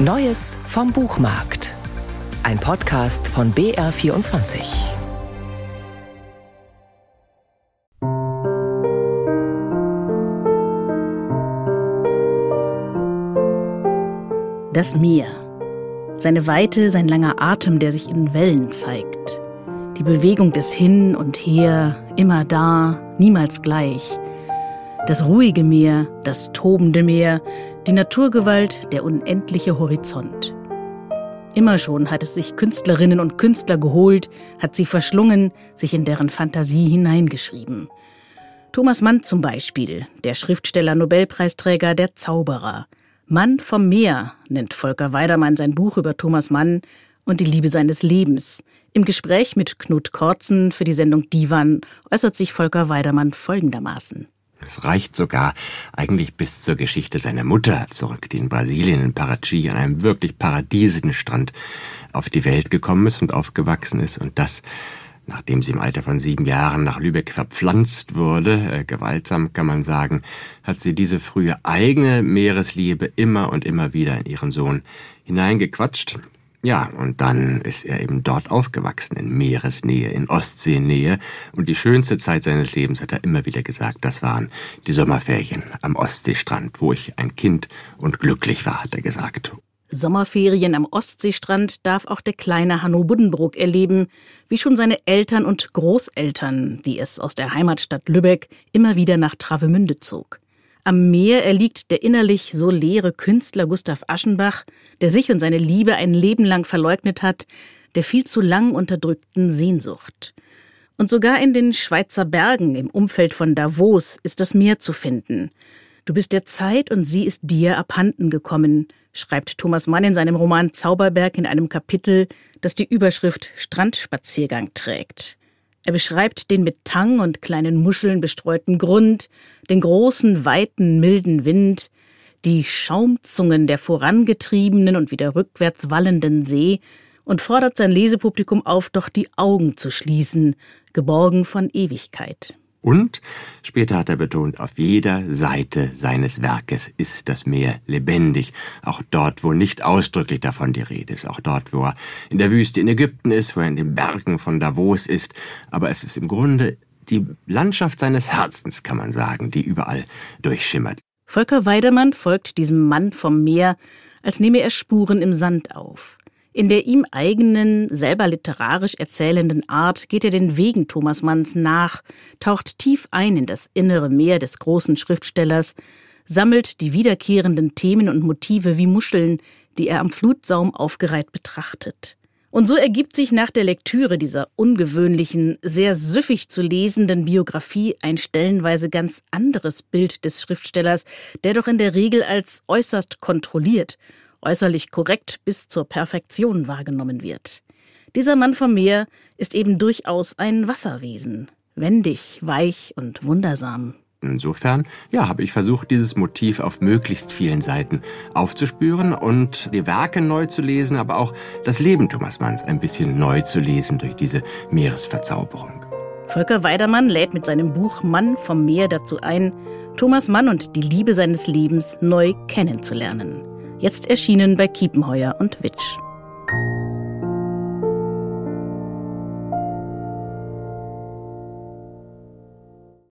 Neues vom Buchmarkt. Ein Podcast von BR24. Das Meer. Seine Weite, sein langer Atem, der sich in Wellen zeigt. Die Bewegung des Hin und Her, immer da, niemals gleich. Das ruhige Meer, das tobende Meer, die Naturgewalt, der unendliche Horizont. Immer schon hat es sich Künstlerinnen und Künstler geholt, hat sie verschlungen, sich in deren Fantasie hineingeschrieben. Thomas Mann zum Beispiel, der Schriftsteller Nobelpreisträger Der Zauberer. Mann vom Meer nennt Volker Weidermann sein Buch über Thomas Mann und die Liebe seines Lebens. Im Gespräch mit Knut Kortzen für die Sendung Divan äußert sich Volker Weidermann folgendermaßen. Es reicht sogar eigentlich bis zur Geschichte seiner Mutter zurück, die in Brasilien, in Parachi, an einem wirklich paradiesischen Strand auf die Welt gekommen ist und aufgewachsen ist und das nachdem sie im Alter von sieben Jahren nach Lübeck verpflanzt wurde, äh, gewaltsam kann man sagen, hat sie diese frühe eigene Meeresliebe immer und immer wieder in ihren Sohn hineingequatscht. Ja, und dann ist er eben dort aufgewachsen, in Meeresnähe, in Ostseenähe. Und die schönste Zeit seines Lebens, hat er immer wieder gesagt, das waren die Sommerferien am Ostseestrand, wo ich ein Kind und glücklich war, hat er gesagt. Sommerferien am Ostseestrand darf auch der kleine Hanno Buddenbrook erleben, wie schon seine Eltern und Großeltern, die es aus der Heimatstadt Lübeck immer wieder nach Travemünde zog. Am Meer erliegt der innerlich so leere Künstler Gustav Aschenbach, der sich und seine Liebe ein Leben lang verleugnet hat, der viel zu lang unterdrückten Sehnsucht. Und sogar in den Schweizer Bergen im Umfeld von Davos ist das Meer zu finden. Du bist der Zeit und sie ist dir abhanden gekommen, schreibt Thomas Mann in seinem Roman Zauberberg in einem Kapitel, das die Überschrift Strandspaziergang trägt. Er beschreibt den mit Tang und kleinen Muscheln bestreuten Grund, den großen, weiten, milden Wind, die Schaumzungen der vorangetriebenen und wieder rückwärts wallenden See und fordert sein Lesepublikum auf, doch die Augen zu schließen, geborgen von Ewigkeit. Und, später hat er betont, auf jeder Seite seines Werkes ist das Meer lebendig, auch dort, wo nicht ausdrücklich davon die Rede ist, auch dort, wo er in der Wüste in Ägypten ist, wo er in den Bergen von Davos ist, aber es ist im Grunde die Landschaft seines Herzens, kann man sagen, die überall durchschimmert. Volker Weidemann folgt diesem Mann vom Meer, als nehme er Spuren im Sand auf. In der ihm eigenen, selber literarisch erzählenden Art geht er den Wegen Thomas Manns nach, taucht tief ein in das innere Meer des großen Schriftstellers, sammelt die wiederkehrenden Themen und Motive wie Muscheln, die er am Flutsaum aufgereiht betrachtet. Und so ergibt sich nach der Lektüre dieser ungewöhnlichen, sehr süffig zu lesenden Biografie ein stellenweise ganz anderes Bild des Schriftstellers, der doch in der Regel als äußerst kontrolliert äußerlich korrekt bis zur Perfektion wahrgenommen wird. Dieser Mann vom Meer ist eben durchaus ein Wasserwesen, wendig, weich und wundersam. Insofern, ja, habe ich versucht, dieses Motiv auf möglichst vielen Seiten aufzuspüren und die Werke neu zu lesen, aber auch das Leben Thomas Manns ein bisschen neu zu lesen durch diese Meeresverzauberung. Volker Weidermann lädt mit seinem Buch Mann vom Meer dazu ein, Thomas Mann und die Liebe seines Lebens neu kennenzulernen. Jetzt erschienen bei Kiepenheuer und Witsch.